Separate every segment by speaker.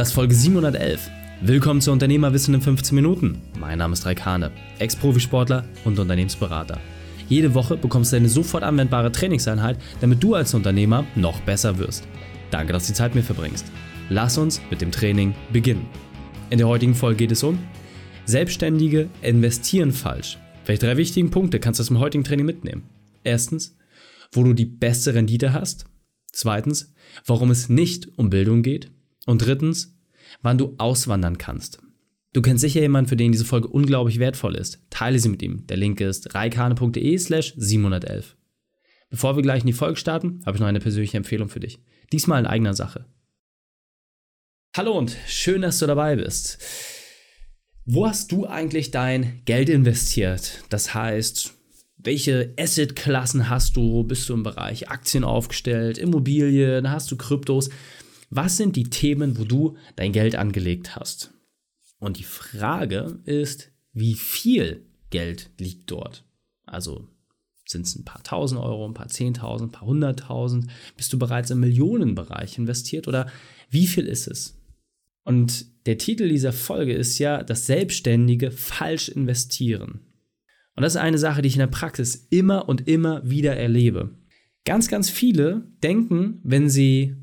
Speaker 1: Das ist Folge 711. Willkommen zu Unternehmerwissen in 15 Minuten. Mein Name ist Raikane, Ex-Profisportler und Unternehmensberater. Jede Woche bekommst du eine sofort anwendbare Trainingseinheit, damit du als Unternehmer noch besser wirst. Danke, dass du die Zeit mir verbringst. Lass uns mit dem Training beginnen. In der heutigen Folge geht es um Selbstständige investieren falsch. Welche drei wichtigen Punkte kannst du aus dem heutigen Training mitnehmen? Erstens, wo du die beste Rendite hast. Zweitens, warum es nicht um Bildung geht. Und drittens, wann du auswandern kannst. Du kennst sicher jemanden, für den diese Folge unglaublich wertvoll ist. Teile sie mit ihm. Der Link ist reikane.de slash 711. Bevor wir gleich in die Folge starten, habe ich noch eine persönliche Empfehlung für dich. Diesmal in eigener Sache. Hallo und schön, dass du dabei bist. Wo hast du eigentlich dein Geld investiert? Das heißt, welche Assetklassen hast du? Bist du im Bereich Aktien aufgestellt, Immobilien, hast du Kryptos? Was sind die Themen, wo du dein Geld angelegt hast? Und die Frage ist, wie viel Geld liegt dort? Also sind es ein paar tausend Euro, ein paar zehntausend, ein paar hunderttausend? Bist du bereits im Millionenbereich investiert oder wie viel ist es? Und der Titel dieser Folge ist ja, dass Selbstständige falsch investieren. Und das ist eine Sache, die ich in der Praxis immer und immer wieder erlebe. Ganz, ganz viele denken, wenn sie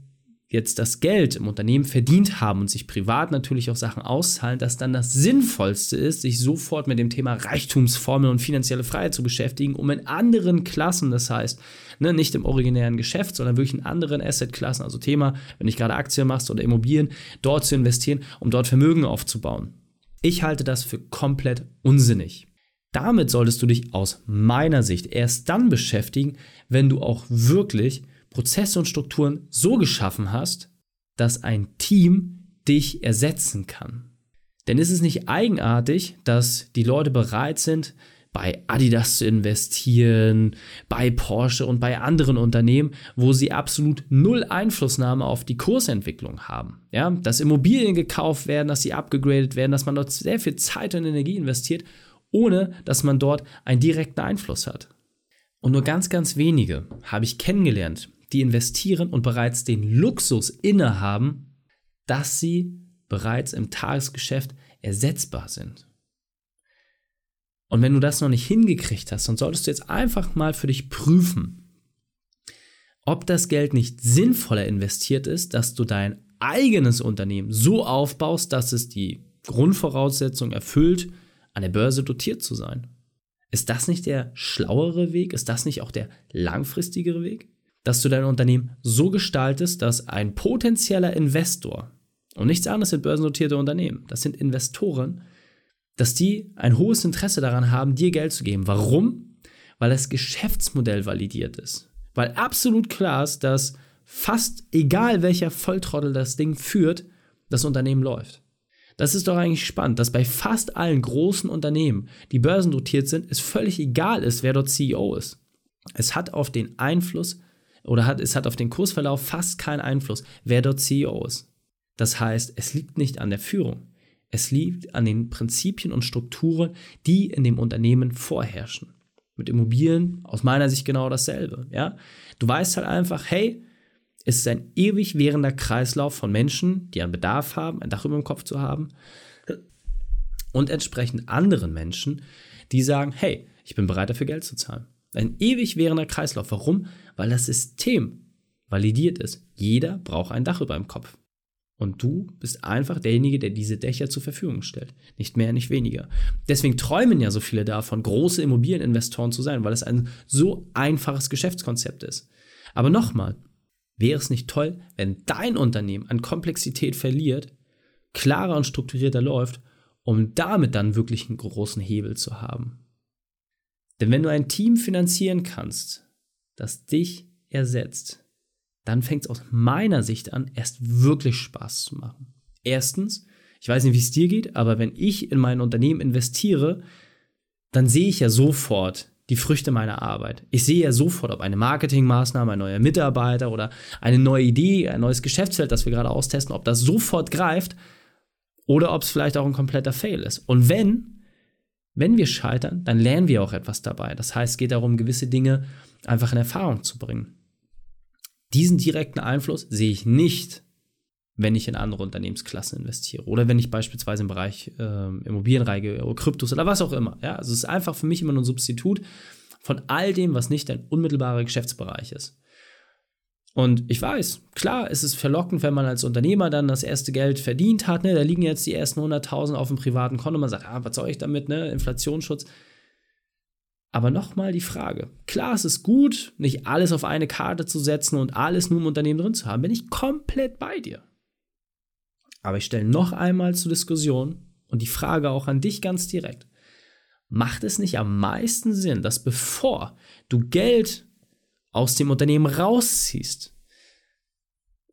Speaker 1: jetzt das Geld im Unternehmen verdient haben und sich privat natürlich auch Sachen auszahlen, dass dann das Sinnvollste ist, sich sofort mit dem Thema Reichtumsformel und finanzielle Freiheit zu beschäftigen, um in anderen Klassen, das heißt, ne, nicht im originären Geschäft, sondern wirklich in anderen Assetklassen, also Thema, wenn ich gerade Aktien machst oder Immobilien, dort zu investieren, um dort Vermögen aufzubauen. Ich halte das für komplett unsinnig. Damit solltest du dich aus meiner Sicht erst dann beschäftigen, wenn du auch wirklich Prozesse und Strukturen so geschaffen hast, dass ein Team dich ersetzen kann. Denn ist es nicht eigenartig, dass die Leute bereit sind, bei Adidas zu investieren, bei Porsche und bei anderen Unternehmen, wo sie absolut null Einflussnahme auf die Kursentwicklung haben. Ja, dass Immobilien gekauft werden, dass sie abgegradet werden, dass man dort sehr viel Zeit und Energie investiert, ohne dass man dort einen direkten Einfluss hat. Und nur ganz, ganz wenige habe ich kennengelernt, die investieren und bereits den Luxus innehaben, dass sie bereits im Tagesgeschäft ersetzbar sind. Und wenn du das noch nicht hingekriegt hast, dann solltest du jetzt einfach mal für dich prüfen, ob das Geld nicht sinnvoller investiert ist, dass du dein eigenes Unternehmen so aufbaust, dass es die Grundvoraussetzung erfüllt, an der Börse dotiert zu sein. Ist das nicht der schlauere Weg? Ist das nicht auch der langfristigere Weg? Dass du dein Unternehmen so gestaltest, dass ein potenzieller Investor, und nichts anderes sind börsennotierte Unternehmen, das sind Investoren, dass die ein hohes Interesse daran haben, dir Geld zu geben. Warum? Weil das Geschäftsmodell validiert ist. Weil absolut klar ist, dass fast egal welcher Volltrottel das Ding führt, das Unternehmen läuft. Das ist doch eigentlich spannend, dass bei fast allen großen Unternehmen, die börsendotiert sind, es völlig egal ist, wer dort CEO ist. Es hat auf den Einfluss oder hat, es hat auf den Kursverlauf fast keinen Einfluss, wer dort CEO ist. Das heißt, es liegt nicht an der Führung. Es liegt an den Prinzipien und Strukturen, die in dem Unternehmen vorherrschen. Mit Immobilien aus meiner Sicht genau dasselbe. Ja? Du weißt halt einfach, hey, es ist ein ewig währender Kreislauf von Menschen, die einen Bedarf haben, ein Dach über dem Kopf zu haben und entsprechend anderen Menschen, die sagen, hey, ich bin bereit dafür Geld zu zahlen. Ein ewig währender Kreislauf. Warum? Weil das System validiert ist. Jeder braucht ein Dach über dem Kopf. Und du bist einfach derjenige, der diese Dächer zur Verfügung stellt. Nicht mehr, nicht weniger. Deswegen träumen ja so viele davon, große Immobilieninvestoren zu sein, weil es ein so einfaches Geschäftskonzept ist. Aber nochmal, wäre es nicht toll, wenn dein Unternehmen an Komplexität verliert, klarer und strukturierter läuft, um damit dann wirklich einen großen Hebel zu haben? Denn wenn du ein Team finanzieren kannst, das dich ersetzt, dann fängt es aus meiner Sicht an, erst wirklich Spaß zu machen. Erstens, ich weiß nicht, wie es dir geht, aber wenn ich in mein Unternehmen investiere, dann sehe ich ja sofort die Früchte meiner Arbeit. Ich sehe ja sofort, ob eine Marketingmaßnahme, ein neuer Mitarbeiter oder eine neue Idee, ein neues Geschäftsfeld, das wir gerade austesten, ob das sofort greift oder ob es vielleicht auch ein kompletter Fail ist. Und wenn, wenn wir scheitern, dann lernen wir auch etwas dabei. Das heißt, es geht darum, gewisse Dinge einfach in Erfahrung zu bringen. Diesen direkten Einfluss sehe ich nicht, wenn ich in andere Unternehmensklassen investiere oder wenn ich beispielsweise im Bereich äh, Immobilienreihe oder Kryptos oder was auch immer. Ja, also es ist einfach für mich immer nur ein Substitut von all dem, was nicht dein unmittelbarer Geschäftsbereich ist. Und ich weiß, klar, es ist verlockend, wenn man als Unternehmer dann das erste Geld verdient hat. Ne? Da liegen jetzt die ersten 100.000 auf dem privaten Konto. Man sagt, ah, was soll ich damit? Ne? Inflationsschutz. Aber nochmal die Frage. Klar, es ist gut, nicht alles auf eine Karte zu setzen und alles nur im Unternehmen drin zu haben. Bin ich komplett bei dir. Aber ich stelle noch einmal zur Diskussion und die Frage auch an dich ganz direkt. Macht es nicht am meisten Sinn, dass bevor du Geld aus dem Unternehmen rausziehst,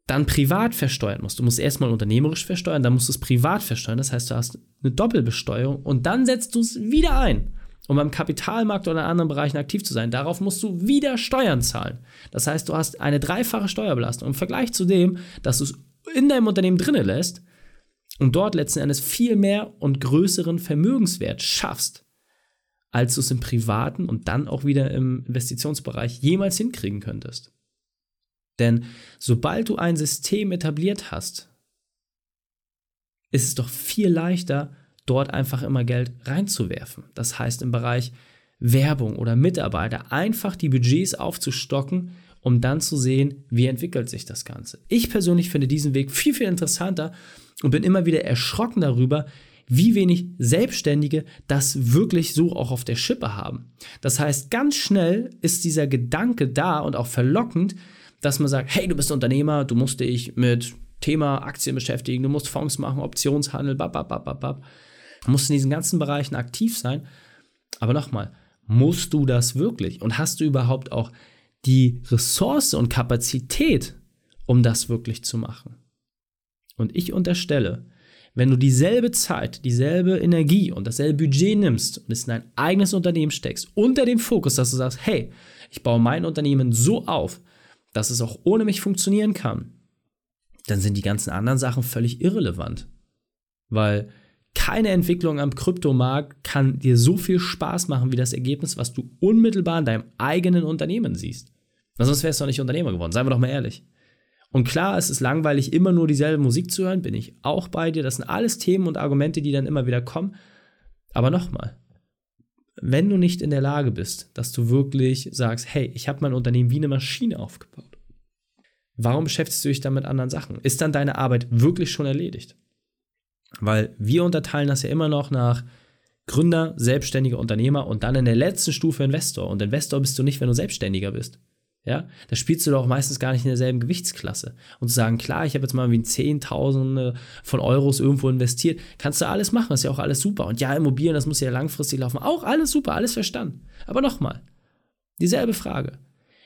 Speaker 1: dann privat versteuern musst. Du musst erstmal unternehmerisch versteuern, dann musst du es privat versteuern. Das heißt, du hast eine Doppelbesteuerung und dann setzt du es wieder ein, um beim Kapitalmarkt oder in anderen Bereichen aktiv zu sein. Darauf musst du wieder Steuern zahlen. Das heißt, du hast eine dreifache Steuerbelastung im Vergleich zu dem, dass du es in deinem Unternehmen drinnen lässt und dort letzten Endes viel mehr und größeren Vermögenswert schaffst, als du es im privaten und dann auch wieder im Investitionsbereich jemals hinkriegen könntest. Denn sobald du ein System etabliert hast, ist es doch viel leichter, dort einfach immer Geld reinzuwerfen. Das heißt im Bereich Werbung oder Mitarbeiter einfach die Budgets aufzustocken um dann zu sehen, wie entwickelt sich das Ganze. Ich persönlich finde diesen Weg viel, viel interessanter und bin immer wieder erschrocken darüber, wie wenig Selbstständige das wirklich so auch auf der Schippe haben. Das heißt, ganz schnell ist dieser Gedanke da und auch verlockend, dass man sagt, hey, du bist Unternehmer, du musst dich mit Thema Aktien beschäftigen, du musst Fonds machen, Optionshandel, bababababab. Du musst in diesen ganzen Bereichen aktiv sein. Aber nochmal, musst du das wirklich? Und hast du überhaupt auch die Ressource und Kapazität, um das wirklich zu machen. Und ich unterstelle, wenn du dieselbe Zeit, dieselbe Energie und dasselbe Budget nimmst und es in dein eigenes Unternehmen steckst, unter dem Fokus, dass du sagst, hey, ich baue mein Unternehmen so auf, dass es auch ohne mich funktionieren kann, dann sind die ganzen anderen Sachen völlig irrelevant. Weil keine Entwicklung am Kryptomarkt kann dir so viel Spaß machen wie das Ergebnis, was du unmittelbar in deinem eigenen Unternehmen siehst. Sonst wärst du doch nicht Unternehmer geworden, seien wir doch mal ehrlich. Und klar, es ist langweilig, immer nur dieselbe Musik zu hören, bin ich auch bei dir. Das sind alles Themen und Argumente, die dann immer wieder kommen. Aber nochmal, wenn du nicht in der Lage bist, dass du wirklich sagst, hey, ich habe mein Unternehmen wie eine Maschine aufgebaut, warum beschäftigst du dich dann mit anderen Sachen? Ist dann deine Arbeit wirklich schon erledigt? Weil wir unterteilen das ja immer noch nach Gründer, selbstständiger Unternehmer und dann in der letzten Stufe Investor. Und Investor bist du nicht, wenn du Selbstständiger bist. Ja, da spielst du doch meistens gar nicht in derselben Gewichtsklasse. Und zu sagen, klar, ich habe jetzt mal wie Zehntausende von Euros irgendwo investiert, kannst du alles machen, ist ja auch alles super. Und ja, Immobilien, das muss ja langfristig laufen. Auch alles super, alles verstanden. Aber nochmal, dieselbe Frage.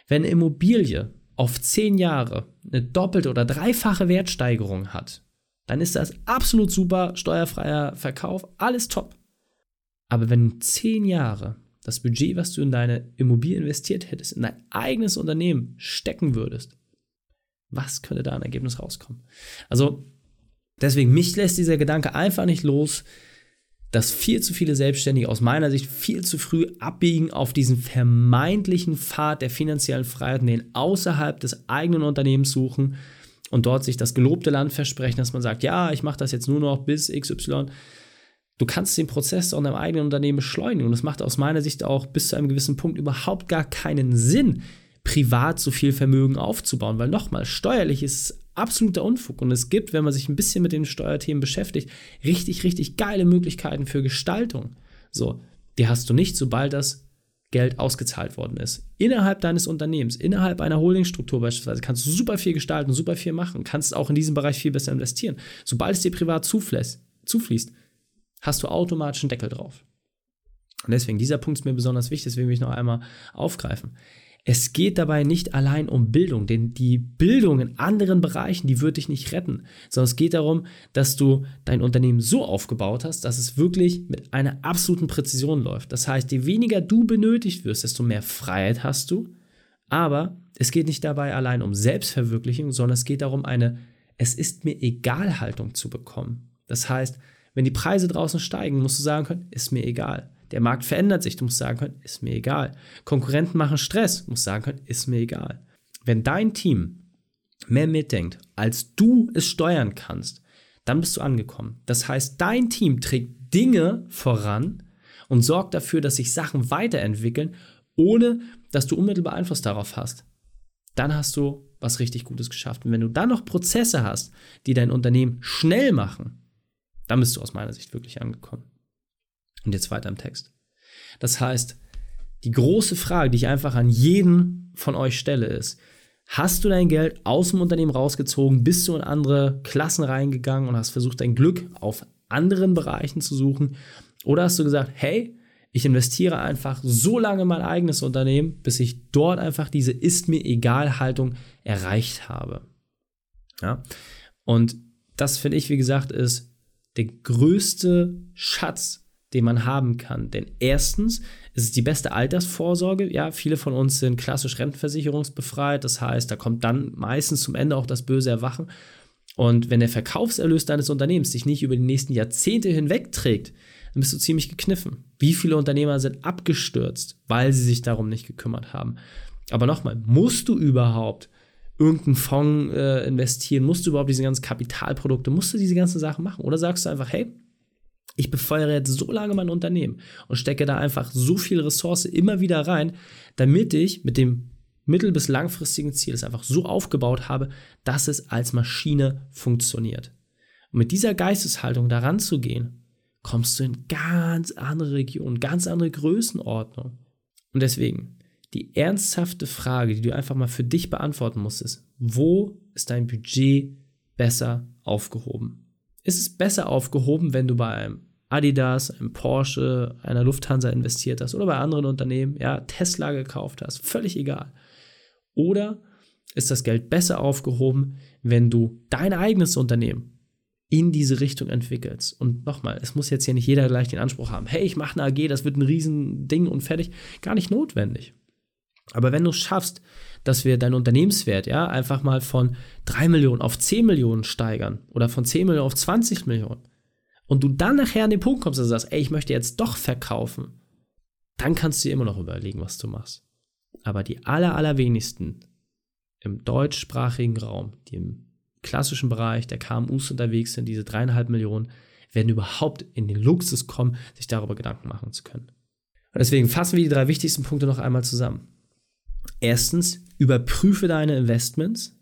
Speaker 1: Wenn eine Immobilie auf zehn Jahre eine doppelte oder dreifache Wertsteigerung hat, dann ist das absolut super, steuerfreier Verkauf, alles top. Aber wenn du zehn Jahre das Budget, was du in deine Immobilie investiert hättest, in dein eigenes Unternehmen stecken würdest, was könnte da ein Ergebnis rauskommen? Also, deswegen, mich lässt dieser Gedanke einfach nicht los, dass viel zu viele Selbstständige aus meiner Sicht viel zu früh abbiegen auf diesen vermeintlichen Pfad der finanziellen Freiheit, den außerhalb des eigenen Unternehmens suchen und dort sich das gelobte Land versprechen, dass man sagt, ja, ich mache das jetzt nur noch bis XY Du kannst den Prozess auch in deinem eigenen Unternehmen beschleunigen. Und es macht aus meiner Sicht auch bis zu einem gewissen Punkt überhaupt gar keinen Sinn, privat so viel Vermögen aufzubauen. Weil nochmal, steuerlich ist absoluter Unfug. Und es gibt, wenn man sich ein bisschen mit den Steuerthemen beschäftigt, richtig, richtig geile Möglichkeiten für Gestaltung. So, die hast du nicht, sobald das Geld ausgezahlt worden ist. Innerhalb deines Unternehmens, innerhalb einer Holdingstruktur beispielsweise, kannst du super viel gestalten, super viel machen, kannst auch in diesem Bereich viel besser investieren. Sobald es dir privat zufließt, zufließt hast du automatisch einen Deckel drauf. Und deswegen, dieser Punkt ist mir besonders wichtig, deswegen will ich noch einmal aufgreifen. Es geht dabei nicht allein um Bildung, denn die Bildung in anderen Bereichen, die wird dich nicht retten, sondern es geht darum, dass du dein Unternehmen so aufgebaut hast, dass es wirklich mit einer absoluten Präzision läuft. Das heißt, je weniger du benötigt wirst, desto mehr Freiheit hast du. Aber es geht nicht dabei allein um Selbstverwirklichung, sondern es geht darum, eine Es ist mir egal Haltung zu bekommen. Das heißt, wenn die Preise draußen steigen, musst du sagen können, ist mir egal. Der Markt verändert sich, du musst sagen können, ist mir egal. Konkurrenten machen Stress, musst sagen können, ist mir egal. Wenn dein Team mehr mitdenkt, als du es steuern kannst, dann bist du angekommen. Das heißt, dein Team trägt Dinge voran und sorgt dafür, dass sich Sachen weiterentwickeln, ohne dass du unmittelbar Einfluss darauf hast. Dann hast du was richtig Gutes geschafft. Und wenn du dann noch Prozesse hast, die dein Unternehmen schnell machen, dann bist du aus meiner Sicht wirklich angekommen. Und jetzt weiter im Text. Das heißt, die große Frage, die ich einfach an jeden von euch stelle, ist, hast du dein Geld aus dem Unternehmen rausgezogen, bist du in andere Klassen reingegangen und hast versucht, dein Glück auf anderen Bereichen zu suchen? Oder hast du gesagt, hey, ich investiere einfach so lange in mein eigenes Unternehmen, bis ich dort einfach diese ist mir egal Haltung erreicht habe. Ja? Und das finde ich, wie gesagt, ist der größte Schatz, den man haben kann. Denn erstens ist es die beste Altersvorsorge. Ja, viele von uns sind klassisch rentenversicherungsbefreit. Das heißt, da kommt dann meistens zum Ende auch das böse Erwachen. Und wenn der Verkaufserlös deines Unternehmens dich nicht über die nächsten Jahrzehnte hinweg trägt, dann bist du ziemlich gekniffen. Wie viele Unternehmer sind abgestürzt, weil sie sich darum nicht gekümmert haben? Aber nochmal, musst du überhaupt irgendeinen Fonds äh, investieren? Musst du überhaupt diese ganzen Kapitalprodukte, musst du diese ganzen Sachen machen? Oder sagst du einfach, hey, ich befeuere jetzt so lange mein Unternehmen und stecke da einfach so viel Ressource immer wieder rein, damit ich mit dem mittel- bis langfristigen Ziel es einfach so aufgebaut habe, dass es als Maschine funktioniert. Und mit dieser Geisteshaltung daran zu gehen, kommst du in ganz andere Regionen, ganz andere Größenordnung. Und deswegen, die ernsthafte Frage, die du einfach mal für dich beantworten musst, ist, wo ist dein Budget besser aufgehoben? Ist es besser aufgehoben, wenn du bei einem Adidas, einem Porsche, einer Lufthansa investiert hast oder bei anderen Unternehmen, ja, Tesla gekauft hast, völlig egal. Oder ist das Geld besser aufgehoben, wenn du dein eigenes Unternehmen in diese Richtung entwickelst. Und nochmal, es muss jetzt hier nicht jeder gleich den Anspruch haben, hey, ich mache eine AG, das wird ein Riesending und fertig. Gar nicht notwendig. Aber wenn du es schaffst, dass wir deinen Unternehmenswert ja einfach mal von 3 Millionen auf 10 Millionen steigern oder von 10 Millionen auf 20 Millionen und du dann nachher an den Punkt kommst, du sagst, ey, ich möchte jetzt doch verkaufen, dann kannst du dir immer noch überlegen, was du machst. Aber die aller, allerwenigsten im deutschsprachigen Raum, die im klassischen Bereich der KMUs unterwegs sind, diese dreieinhalb Millionen, werden überhaupt in den Luxus kommen, sich darüber Gedanken machen zu können. Und deswegen fassen wir die drei wichtigsten Punkte noch einmal zusammen. Erstens, überprüfe deine Investments.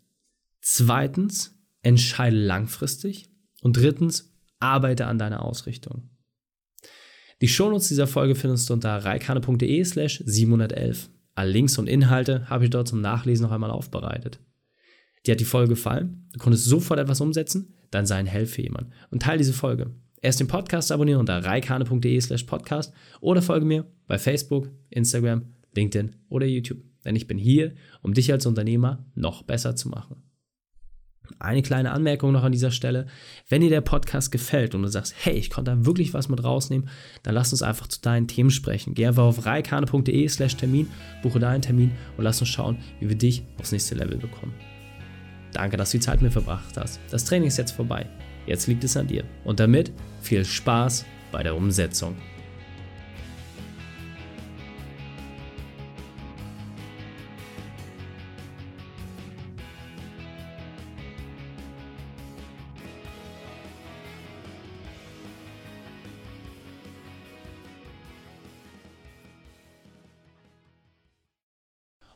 Speaker 1: Zweitens, entscheide langfristig. Und drittens, arbeite an deiner Ausrichtung. Die Shownotes dieser Folge findest du unter reikane.de slash 711. Alle Links und Inhalte habe ich dort zum Nachlesen noch einmal aufbereitet. Dir hat die Folge gefallen, du konntest sofort etwas umsetzen, dann sei ein Held für jemanden und teile diese Folge. Erst den Podcast abonnieren unter reikane.de slash podcast oder folge mir bei Facebook, Instagram, LinkedIn oder YouTube. Denn ich bin hier, um dich als Unternehmer noch besser zu machen. Eine kleine Anmerkung noch an dieser Stelle. Wenn dir der Podcast gefällt und du sagst, hey, ich konnte da wirklich was mit rausnehmen, dann lass uns einfach zu deinen Themen sprechen. Geh einfach auf reikane.de slash Termin, buche deinen Termin und lass uns schauen, wie wir dich aufs nächste Level bekommen. Danke, dass du die Zeit mit verbracht hast. Das Training ist jetzt vorbei. Jetzt liegt es an dir. Und damit viel Spaß bei der Umsetzung.